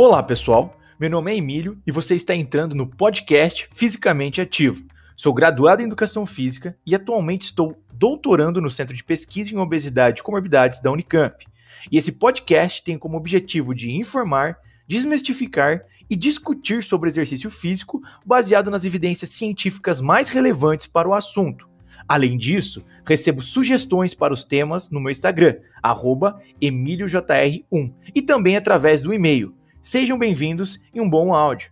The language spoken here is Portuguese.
Olá, pessoal. Meu nome é Emílio e você está entrando no podcast Fisicamente Ativo. Sou graduado em Educação Física e atualmente estou doutorando no Centro de Pesquisa em Obesidade e Comorbidades da Unicamp. E esse podcast tem como objetivo de informar, desmistificar e discutir sobre exercício físico baseado nas evidências científicas mais relevantes para o assunto. Além disso, recebo sugestões para os temas no meu Instagram, emíliojr1, e também através do e-mail. Sejam bem-vindos e um bom áudio.